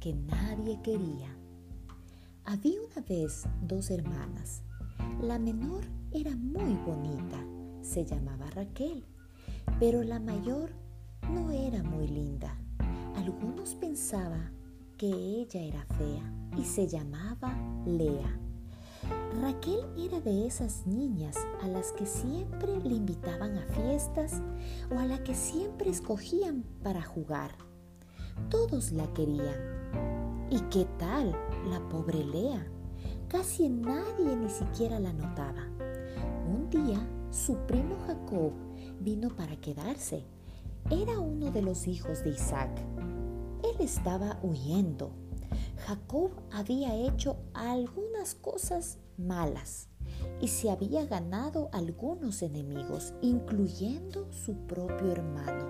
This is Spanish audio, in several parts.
que nadie quería. Había una vez dos hermanas. La menor era muy bonita, se llamaba Raquel, pero la mayor no era muy linda. Algunos pensaban que ella era fea y se llamaba Lea. Raquel era de esas niñas a las que siempre le invitaban a fiestas o a la que siempre escogían para jugar. Todos la querían. ¿Y qué tal la pobre Lea? Casi nadie ni siquiera la notaba. Un día su primo Jacob vino para quedarse. Era uno de los hijos de Isaac. Él estaba huyendo. Jacob había hecho algunas cosas malas y se había ganado algunos enemigos, incluyendo su propio hermano,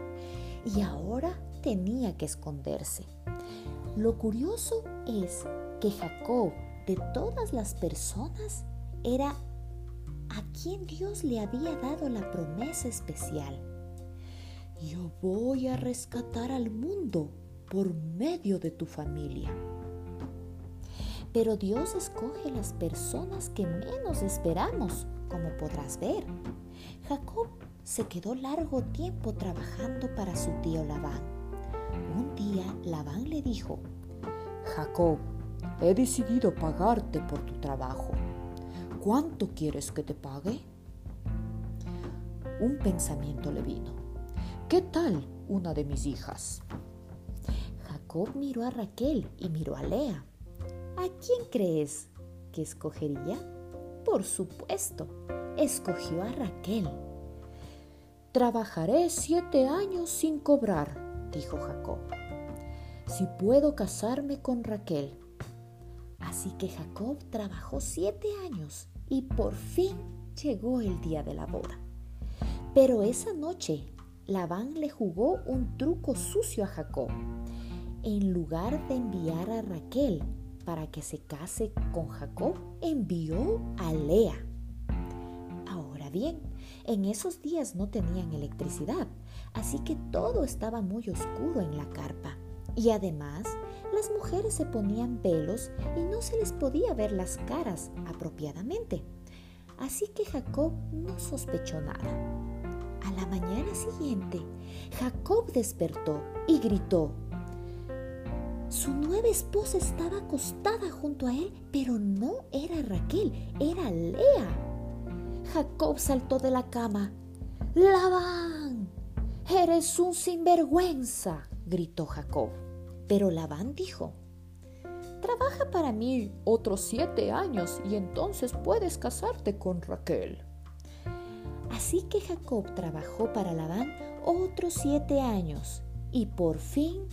y ahora tenía que esconderse. Lo curioso es que Jacob, de todas las personas, era a quien Dios le había dado la promesa especial. Yo voy a rescatar al mundo por medio de tu familia. Pero Dios escoge las personas que menos esperamos, como podrás ver. Jacob se quedó largo tiempo trabajando para su tío Labán. Un día Labán le dijo, Jacob, he decidido pagarte por tu trabajo. ¿Cuánto quieres que te pague? Un pensamiento le vino. ¿Qué tal una de mis hijas? Jacob miró a Raquel y miró a Lea. ¿A quién crees que escogería? Por supuesto, escogió a Raquel. Trabajaré siete años sin cobrar, dijo Jacob, si puedo casarme con Raquel. Así que Jacob trabajó siete años y por fin llegó el día de la boda. Pero esa noche, Labán le jugó un truco sucio a Jacob. En lugar de enviar a Raquel para que se case con Jacob, envió a Lea. Bien, en esos días no tenían electricidad, así que todo estaba muy oscuro en la carpa. Y además, las mujeres se ponían velos y no se les podía ver las caras apropiadamente. Así que Jacob no sospechó nada. A la mañana siguiente, Jacob despertó y gritó, su nueva esposa estaba acostada junto a él, pero no era Raquel, era Lea. Jacob saltó de la cama. Labán, eres un sinvergüenza, gritó Jacob. Pero Labán dijo, trabaja para mí otros siete años y entonces puedes casarte con Raquel. Así que Jacob trabajó para Labán otros siete años y por fin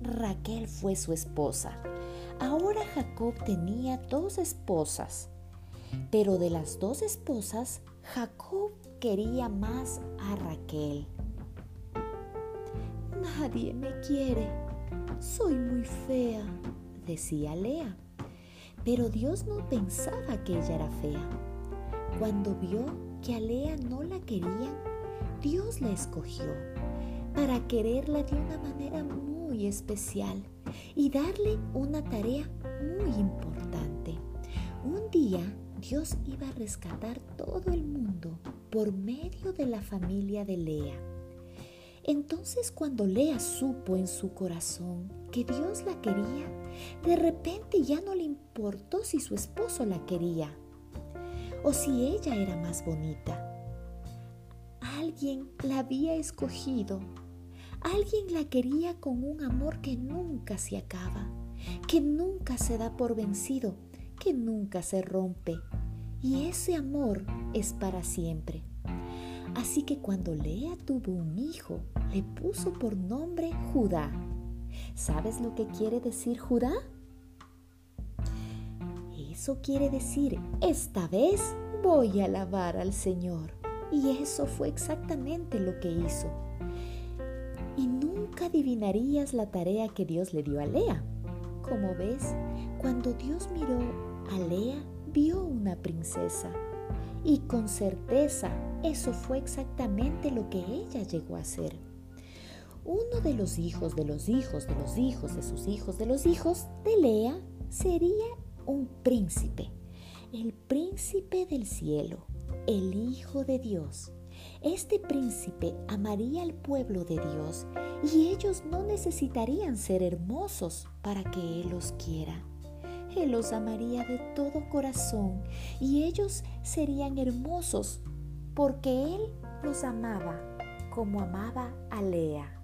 Raquel fue su esposa. Ahora Jacob tenía dos esposas, pero de las dos esposas, Jacob quería más a Raquel. Nadie me quiere, soy muy fea, decía Lea. Pero Dios no pensaba que ella era fea. Cuando vio que a Lea no la querían, Dios la escogió para quererla de una manera muy especial y darle una tarea muy importante. Un día Dios iba a rescatar todo el mundo por medio de la familia de Lea. Entonces cuando Lea supo en su corazón que Dios la quería, de repente ya no le importó si su esposo la quería o si ella era más bonita. Alguien la había escogido Alguien la quería con un amor que nunca se acaba, que nunca se da por vencido, que nunca se rompe. Y ese amor es para siempre. Así que cuando Lea tuvo un hijo, le puso por nombre Judá. ¿Sabes lo que quiere decir Judá? Eso quiere decir, esta vez voy a alabar al Señor. Y eso fue exactamente lo que hizo y nunca adivinarías la tarea que Dios le dio a Lea. Como ves, cuando Dios miró a Lea, vio una princesa. Y con certeza eso fue exactamente lo que ella llegó a ser. uno de los hijos de los hijos de los hijos de sus hijos de los hijos de Lea sería un príncipe, el príncipe del cielo, el Hijo de Dios. Este príncipe amaría al pueblo de Dios y ellos no necesitarían ser hermosos para que Él los quiera. Él los amaría de todo corazón y ellos serían hermosos porque Él los amaba como amaba a Lea.